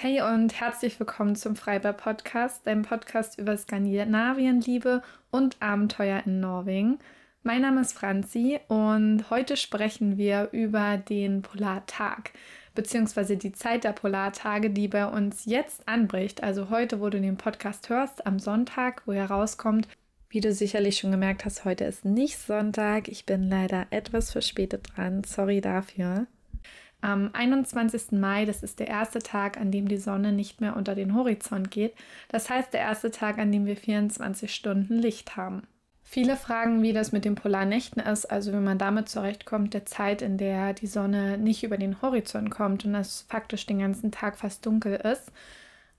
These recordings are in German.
Hey und herzlich willkommen zum Freiber Podcast, deinem Podcast über Skandinavienliebe und Abenteuer in Norwegen. Mein Name ist Franzi und heute sprechen wir über den Polartag beziehungsweise die Zeit der Polartage, die bei uns jetzt anbricht. Also heute, wo du den Podcast hörst, am Sonntag, wo er rauskommt. Wie du sicherlich schon gemerkt hast, heute ist nicht Sonntag. Ich bin leider etwas verspätet dran. Sorry dafür. Am 21. Mai, das ist der erste Tag, an dem die Sonne nicht mehr unter den Horizont geht. Das heißt, der erste Tag, an dem wir 24 Stunden Licht haben. Viele fragen, wie das mit den Polarnächten ist, also wie man damit zurechtkommt, der Zeit, in der die Sonne nicht über den Horizont kommt und es faktisch den ganzen Tag fast dunkel ist.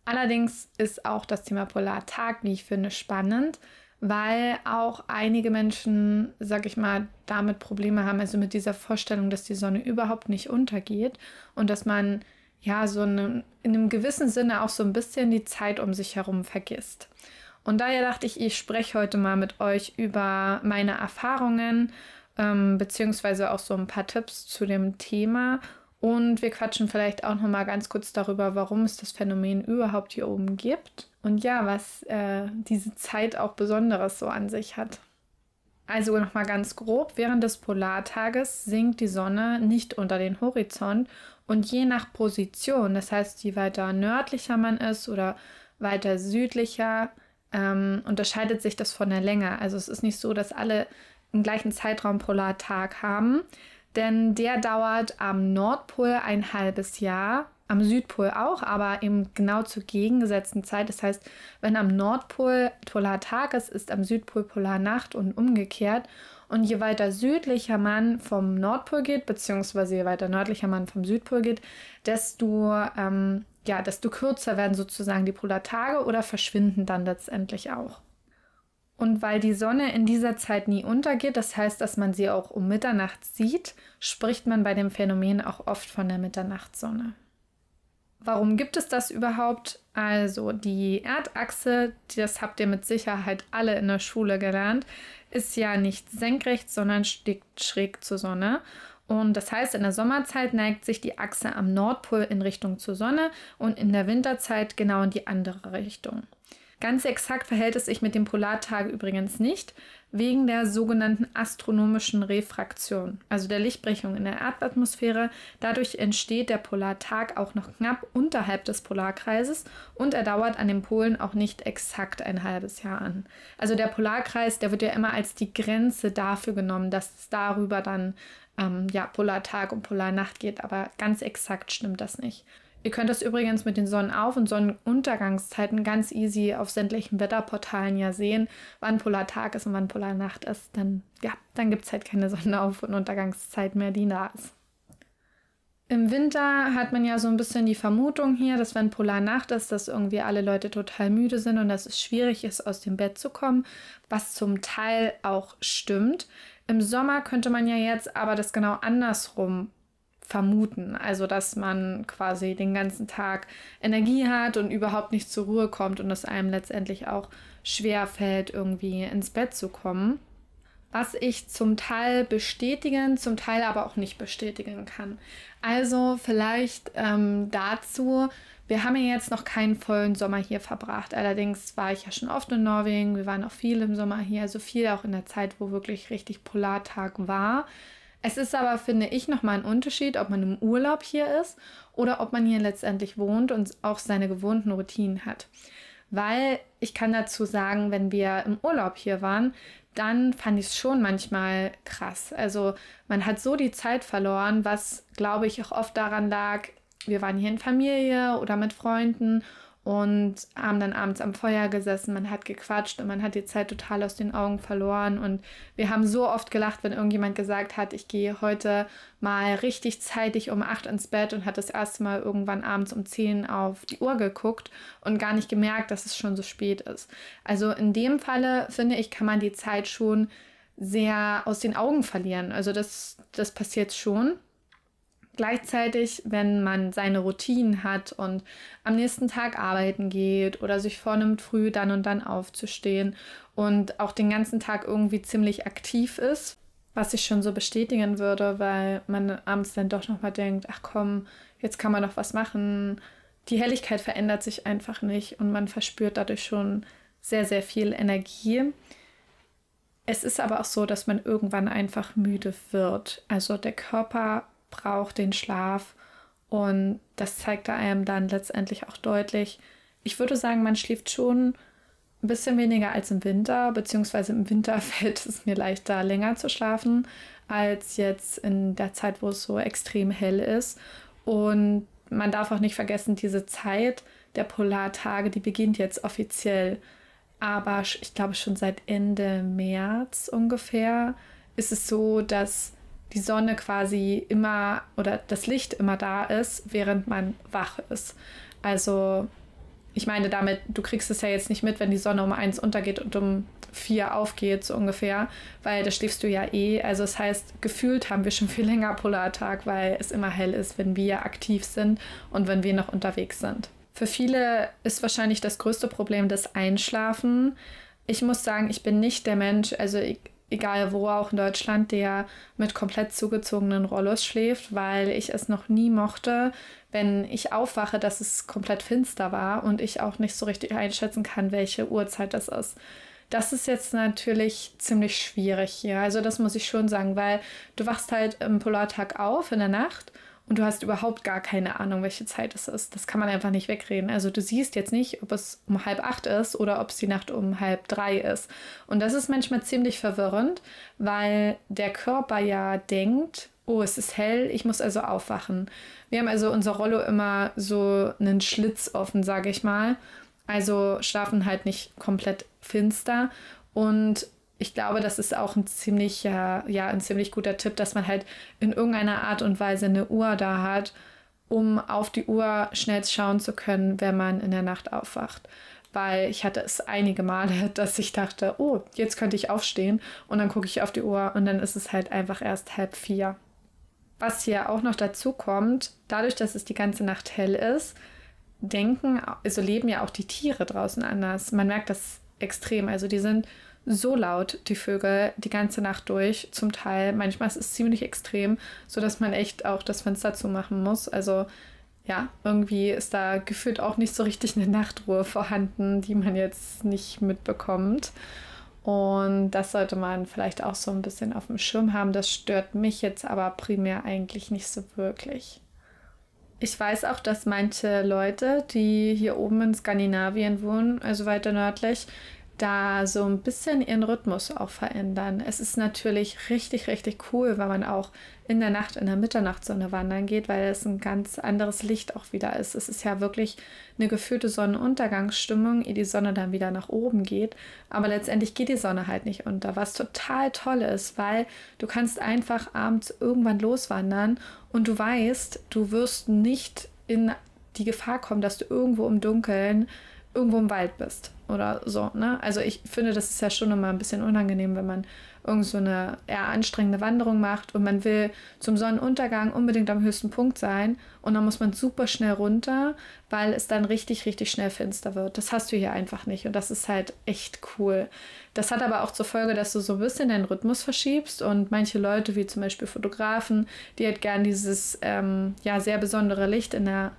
Allerdings ist auch das Thema Polartag, wie ich finde, spannend, weil auch einige Menschen, sag ich mal, damit Probleme haben, also mit dieser Vorstellung, dass die Sonne überhaupt nicht untergeht und dass man ja so eine, in einem gewissen Sinne auch so ein bisschen die Zeit um sich herum vergisst. Und daher dachte ich, ich spreche heute mal mit euch über meine Erfahrungen, ähm, beziehungsweise auch so ein paar Tipps zu dem Thema. Und wir quatschen vielleicht auch noch mal ganz kurz darüber, warum es das Phänomen überhaupt hier oben gibt und ja, was äh, diese Zeit auch Besonderes so an sich hat. Also nochmal ganz grob, während des Polartages sinkt die Sonne nicht unter den Horizont und je nach Position, das heißt, je weiter nördlicher man ist oder weiter südlicher, ähm, unterscheidet sich das von der Länge. Also es ist nicht so, dass alle im gleichen Zeitraum Polartag haben, denn der dauert am Nordpol ein halbes Jahr am Südpol auch, aber eben genau zur gegengesetzten Zeit. Das heißt, wenn am Nordpol Polartag ist, ist am Südpol Polarnacht und umgekehrt. Und je weiter südlicher man vom Nordpol geht, beziehungsweise je weiter nördlicher man vom Südpol geht, desto, ähm, ja, desto kürzer werden sozusagen die Polartage oder verschwinden dann letztendlich auch. Und weil die Sonne in dieser Zeit nie untergeht, das heißt, dass man sie auch um Mitternacht sieht, spricht man bei dem Phänomen auch oft von der Mitternachtssonne. Warum gibt es das überhaupt? Also die Erdachse, das habt ihr mit Sicherheit alle in der Schule gelernt, ist ja nicht senkrecht, sondern steht schräg zur Sonne. Und das heißt, in der Sommerzeit neigt sich die Achse am Nordpol in Richtung zur Sonne und in der Winterzeit genau in die andere Richtung. Ganz exakt verhält es sich mit dem Polartag übrigens nicht, wegen der sogenannten astronomischen Refraktion, also der Lichtbrechung in der Erdatmosphäre. Dadurch entsteht der Polartag auch noch knapp unterhalb des Polarkreises und er dauert an den Polen auch nicht exakt ein halbes Jahr an. Also der Polarkreis, der wird ja immer als die Grenze dafür genommen, dass es darüber dann ähm, ja, Polartag und Polarnacht geht, aber ganz exakt stimmt das nicht. Ihr könnt das übrigens mit den Sonnenauf- und Sonnenuntergangszeiten ganz easy auf sämtlichen Wetterportalen ja sehen, wann Polartag ist und wann Polarnacht ist. Dann, ja, dann gibt es halt keine Sonnenauf- und Untergangszeit mehr, die da ist. Im Winter hat man ja so ein bisschen die Vermutung hier, dass wenn Polarnacht ist, dass irgendwie alle Leute total müde sind und dass es schwierig ist, aus dem Bett zu kommen, was zum Teil auch stimmt. Im Sommer könnte man ja jetzt aber das genau andersrum vermuten. Also, dass man quasi den ganzen Tag Energie hat und überhaupt nicht zur Ruhe kommt und es einem letztendlich auch schwer fällt, irgendwie ins Bett zu kommen. Was ich zum Teil bestätigen, zum Teil aber auch nicht bestätigen kann. Also vielleicht ähm, dazu, wir haben ja jetzt noch keinen vollen Sommer hier verbracht. Allerdings war ich ja schon oft in Norwegen. Wir waren auch viel im Sommer hier, also viel auch in der Zeit, wo wirklich richtig Polartag war. Es ist aber, finde ich, nochmal ein Unterschied, ob man im Urlaub hier ist oder ob man hier letztendlich wohnt und auch seine gewohnten Routinen hat. Weil ich kann dazu sagen, wenn wir im Urlaub hier waren, dann fand ich es schon manchmal krass. Also man hat so die Zeit verloren, was glaube ich auch oft daran lag, wir waren hier in Familie oder mit Freunden und haben dann abends am Feuer gesessen, man hat gequatscht und man hat die Zeit total aus den Augen verloren und wir haben so oft gelacht, wenn irgendjemand gesagt hat, ich gehe heute mal richtig zeitig um acht ins Bett und hat das erste Mal irgendwann abends um zehn auf die Uhr geguckt und gar nicht gemerkt, dass es schon so spät ist. Also in dem Falle finde ich, kann man die Zeit schon sehr aus den Augen verlieren. Also das, das passiert schon. Gleichzeitig, wenn man seine Routinen hat und am nächsten Tag arbeiten geht oder sich vornimmt, früh dann und dann aufzustehen und auch den ganzen Tag irgendwie ziemlich aktiv ist, was ich schon so bestätigen würde, weil man abends dann doch nochmal denkt, ach komm, jetzt kann man doch was machen, die Helligkeit verändert sich einfach nicht und man verspürt dadurch schon sehr, sehr viel Energie. Es ist aber auch so, dass man irgendwann einfach müde wird. Also der Körper braucht den Schlaf und das zeigt einem dann letztendlich auch deutlich. Ich würde sagen, man schläft schon ein bisschen weniger als im Winter, beziehungsweise im Winter fällt es mir leichter, länger zu schlafen, als jetzt in der Zeit, wo es so extrem hell ist. Und man darf auch nicht vergessen, diese Zeit der Polartage, die beginnt jetzt offiziell. Aber ich glaube schon seit Ende März ungefähr ist es so, dass die Sonne quasi immer oder das Licht immer da ist, während man wach ist. Also ich meine damit, du kriegst es ja jetzt nicht mit, wenn die Sonne um eins untergeht und um vier aufgeht, so ungefähr, weil da schläfst du ja eh. Also das heißt, gefühlt haben wir schon viel länger Polartag, weil es immer hell ist, wenn wir aktiv sind und wenn wir noch unterwegs sind. Für viele ist wahrscheinlich das größte Problem das Einschlafen. Ich muss sagen, ich bin nicht der Mensch, also ich, egal wo auch in Deutschland, der mit komplett zugezogenen Rollos schläft, weil ich es noch nie mochte, wenn ich aufwache, dass es komplett finster war und ich auch nicht so richtig einschätzen kann, welche Uhrzeit das ist. Das ist jetzt natürlich ziemlich schwierig hier. Also das muss ich schon sagen, weil du wachst halt im Polartag auf in der Nacht und du hast überhaupt gar keine Ahnung, welche Zeit es ist. Das kann man einfach nicht wegreden. Also du siehst jetzt nicht, ob es um halb acht ist oder ob es die Nacht um halb drei ist. Und das ist manchmal ziemlich verwirrend, weil der Körper ja denkt, oh, es ist hell, ich muss also aufwachen. Wir haben also unser Rollo immer so einen Schlitz offen, sage ich mal. Also schlafen halt nicht komplett finster. Und ich glaube, das ist auch ein ziemlich, ja, ja, ein ziemlich guter Tipp, dass man halt in irgendeiner Art und Weise eine Uhr da hat, um auf die Uhr schnell schauen zu können, wenn man in der Nacht aufwacht. Weil ich hatte es einige Male, dass ich dachte, oh, jetzt könnte ich aufstehen und dann gucke ich auf die Uhr und dann ist es halt einfach erst halb vier. Was hier auch noch dazu kommt, dadurch, dass es die ganze Nacht hell ist, denken, also leben ja auch die Tiere draußen anders. Man merkt das extrem. Also die sind so laut, die Vögel, die ganze Nacht durch, zum Teil. Manchmal ist es ziemlich extrem, sodass man echt auch das Fenster zumachen muss. Also ja, irgendwie ist da gefühlt auch nicht so richtig eine Nachtruhe vorhanden, die man jetzt nicht mitbekommt. Und das sollte man vielleicht auch so ein bisschen auf dem Schirm haben. Das stört mich jetzt aber primär eigentlich nicht so wirklich. Ich weiß auch, dass manche Leute, die hier oben in Skandinavien wohnen, also weiter nördlich, da so ein bisschen ihren Rhythmus auch verändern. Es ist natürlich richtig, richtig cool, wenn man auch in der Nacht in der Mitternachtssonne wandern geht, weil es ein ganz anderes Licht auch wieder ist. Es ist ja wirklich eine gefühlte Sonnenuntergangsstimmung, ehe die Sonne dann wieder nach oben geht. Aber letztendlich geht die Sonne halt nicht unter, was total toll ist, weil du kannst einfach abends irgendwann loswandern und du weißt, du wirst nicht in die Gefahr kommen, dass du irgendwo im Dunkeln irgendwo im Wald bist oder so. Ne? Also ich finde, das ist ja schon immer ein bisschen unangenehm, wenn man irgend so eine eher anstrengende Wanderung macht und man will zum Sonnenuntergang unbedingt am höchsten Punkt sein und dann muss man super schnell runter, weil es dann richtig, richtig schnell finster wird. Das hast du hier einfach nicht und das ist halt echt cool. Das hat aber auch zur Folge, dass du so ein bisschen deinen Rhythmus verschiebst und manche Leute, wie zum Beispiel Fotografen, die halt gern dieses ähm, ja sehr besondere Licht in der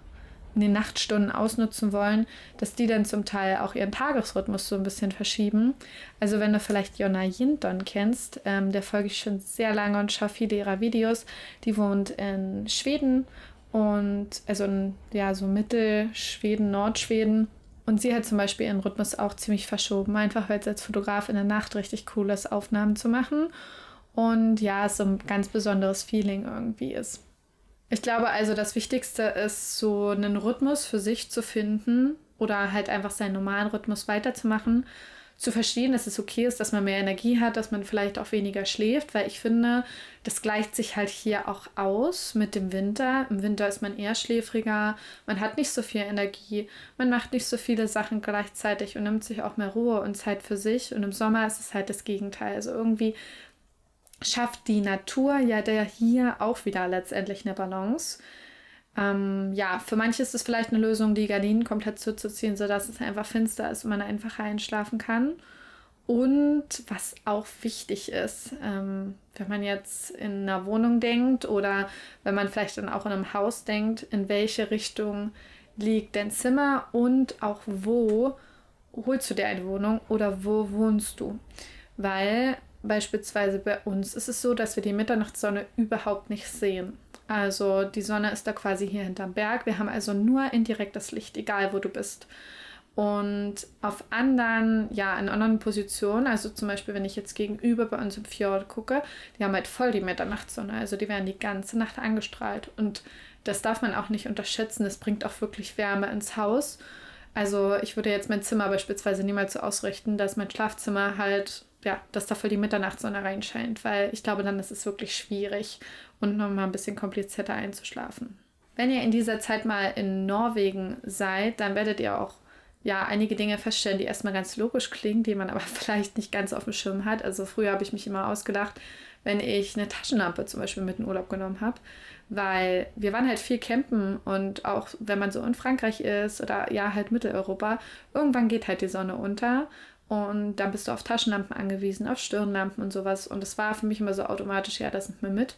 in den Nachtstunden ausnutzen wollen, dass die dann zum Teil auch ihren Tagesrhythmus so ein bisschen verschieben. Also wenn du vielleicht Jonna Jinton kennst, ähm, der folge ich schon sehr lange und schaue viele ihrer Videos. Die wohnt in Schweden und also in, ja, so Mittelschweden, Nordschweden. Und sie hat zum Beispiel ihren Rhythmus auch ziemlich verschoben, einfach weil es als Fotograf in der Nacht richtig cool ist, Aufnahmen zu machen. Und ja, es so ein ganz besonderes Feeling irgendwie ist. Ich glaube also, das Wichtigste ist, so einen Rhythmus für sich zu finden oder halt einfach seinen normalen Rhythmus weiterzumachen. Zu verstehen, dass es okay ist, dass man mehr Energie hat, dass man vielleicht auch weniger schläft, weil ich finde, das gleicht sich halt hier auch aus mit dem Winter. Im Winter ist man eher schläfriger, man hat nicht so viel Energie, man macht nicht so viele Sachen gleichzeitig und nimmt sich auch mehr Ruhe und Zeit für sich. Und im Sommer ist es halt das Gegenteil. Also irgendwie schafft die Natur ja der hier auch wieder letztendlich eine Balance. Ähm, ja, für manche ist es vielleicht eine Lösung, die Gardinen komplett zuzuziehen, sodass es einfach finster ist und man einfach einschlafen kann. Und was auch wichtig ist, ähm, wenn man jetzt in einer Wohnung denkt oder wenn man vielleicht dann auch in einem Haus denkt, in welche Richtung liegt dein Zimmer und auch wo holst du dir eine Wohnung oder wo wohnst du. Weil beispielsweise bei uns ist es so, dass wir die Mitternachtssonne überhaupt nicht sehen. Also die Sonne ist da quasi hier hinterm Berg. Wir haben also nur indirektes Licht, egal wo du bist. Und auf anderen, ja, in anderen Positionen, also zum Beispiel, wenn ich jetzt gegenüber bei uns im Fjord gucke, die haben halt voll die Mitternachtssonne. Also die werden die ganze Nacht angestrahlt. Und das darf man auch nicht unterschätzen. Das bringt auch wirklich Wärme ins Haus. Also ich würde jetzt mein Zimmer beispielsweise niemals so ausrichten, dass mein Schlafzimmer halt, ja, dass da voll die Mitternachtssonne reinscheint, weil ich glaube, dann ist es wirklich schwierig und nochmal ein bisschen komplizierter einzuschlafen. Wenn ihr in dieser Zeit mal in Norwegen seid, dann werdet ihr auch ja, einige Dinge feststellen, die erstmal ganz logisch klingen, die man aber vielleicht nicht ganz auf dem Schirm hat. Also früher habe ich mich immer ausgedacht, wenn ich eine Taschenlampe zum Beispiel mit in Urlaub genommen habe, weil wir waren halt viel campen und auch wenn man so in Frankreich ist oder ja halt Mitteleuropa, irgendwann geht halt die Sonne unter und dann bist du auf Taschenlampen angewiesen, auf Stirnlampen und sowas und es war für mich immer so automatisch, ja, das nimmt mir mit.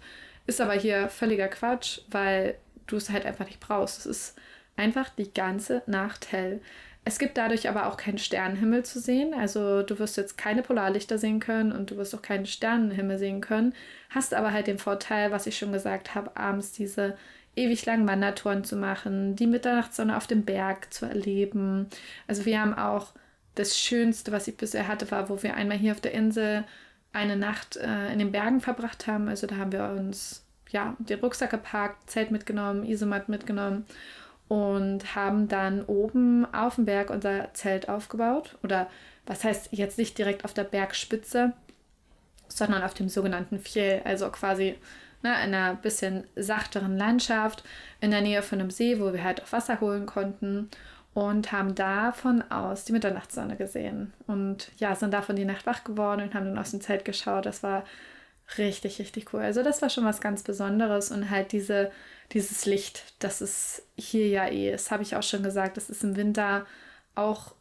Ist aber hier völliger Quatsch, weil du es halt einfach nicht brauchst. Es ist einfach die ganze Nacht hell. Es gibt dadurch aber auch keinen Sternenhimmel zu sehen. Also du wirst jetzt keine Polarlichter sehen können und du wirst auch keinen Sternenhimmel sehen können. Hast aber halt den Vorteil, was ich schon gesagt habe, abends diese ewig langen Wandertouren zu machen, die Mitternachtssonne auf dem Berg zu erleben. Also wir haben auch das Schönste, was ich bisher hatte, war, wo wir einmal hier auf der Insel eine Nacht äh, in den Bergen verbracht haben. Also da haben wir uns ja den Rucksack geparkt, Zelt mitgenommen, Isomat mitgenommen und haben dann oben auf dem Berg unser Zelt aufgebaut. Oder was heißt jetzt nicht direkt auf der Bergspitze, sondern auf dem sogenannten Fjell, also quasi ne, in einer bisschen sachteren Landschaft in der Nähe von einem See, wo wir halt auch Wasser holen konnten und haben davon aus die Mitternachtssonne gesehen. Und ja, sind davon die Nacht wach geworden und haben dann aus dem Zelt geschaut. Das war richtig, richtig cool. Also das war schon was ganz Besonderes und halt diese dieses Licht, das ist hier ja eh, das habe ich auch schon gesagt, das ist im Winter auch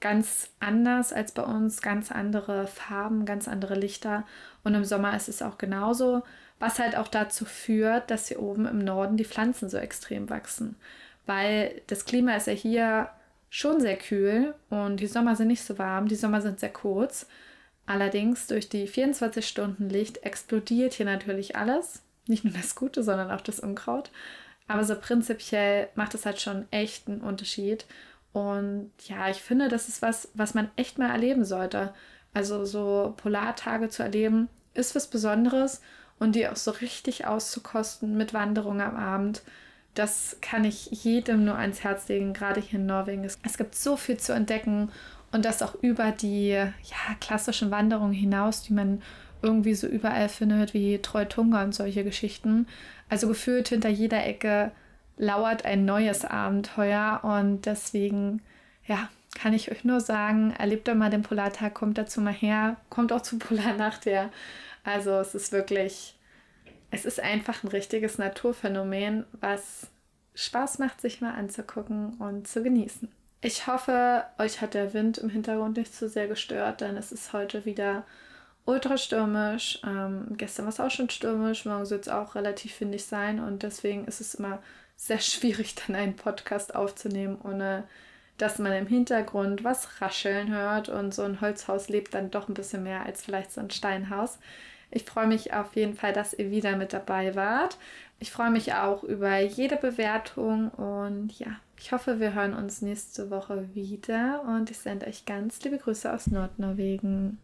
ganz anders als bei uns, ganz andere Farben, ganz andere Lichter und im Sommer ist es auch genauso, was halt auch dazu führt, dass hier oben im Norden die Pflanzen so extrem wachsen, weil das Klima ist ja hier schon sehr kühl und die Sommer sind nicht so warm, die Sommer sind sehr kurz. Allerdings durch die 24 Stunden Licht explodiert hier natürlich alles nicht nur das Gute, sondern auch das Unkraut. Aber so prinzipiell macht es halt schon echt einen Unterschied. Und ja, ich finde, das ist was, was man echt mal erleben sollte. Also so Polartage zu erleben, ist was Besonderes und die auch so richtig auszukosten mit Wanderungen am Abend. Das kann ich jedem nur ans Herz legen, gerade hier in Norwegen. Es gibt so viel zu entdecken und das auch über die ja, klassischen Wanderungen hinaus, die man irgendwie so überall findet, wie Treutunga und solche Geschichten. Also gefühlt hinter jeder Ecke lauert ein neues Abenteuer und deswegen, ja, kann ich euch nur sagen, erlebt doch mal den Polartag, kommt dazu mal her, kommt auch zur Polarnacht her. Also es ist wirklich, es ist einfach ein richtiges Naturphänomen, was Spaß macht, sich mal anzugucken und zu genießen. Ich hoffe, euch hat der Wind im Hintergrund nicht zu sehr gestört, denn es ist heute wieder ultra stürmisch. Ähm, gestern war es auch schon stürmisch, morgen soll es auch relativ windig sein und deswegen ist es immer sehr schwierig, dann einen Podcast aufzunehmen, ohne dass man im Hintergrund was rascheln hört und so ein Holzhaus lebt dann doch ein bisschen mehr als vielleicht so ein Steinhaus. Ich freue mich auf jeden Fall, dass ihr wieder mit dabei wart. Ich freue mich auch über jede Bewertung und ja, ich hoffe, wir hören uns nächste Woche wieder und ich sende euch ganz liebe Grüße aus Nordnorwegen.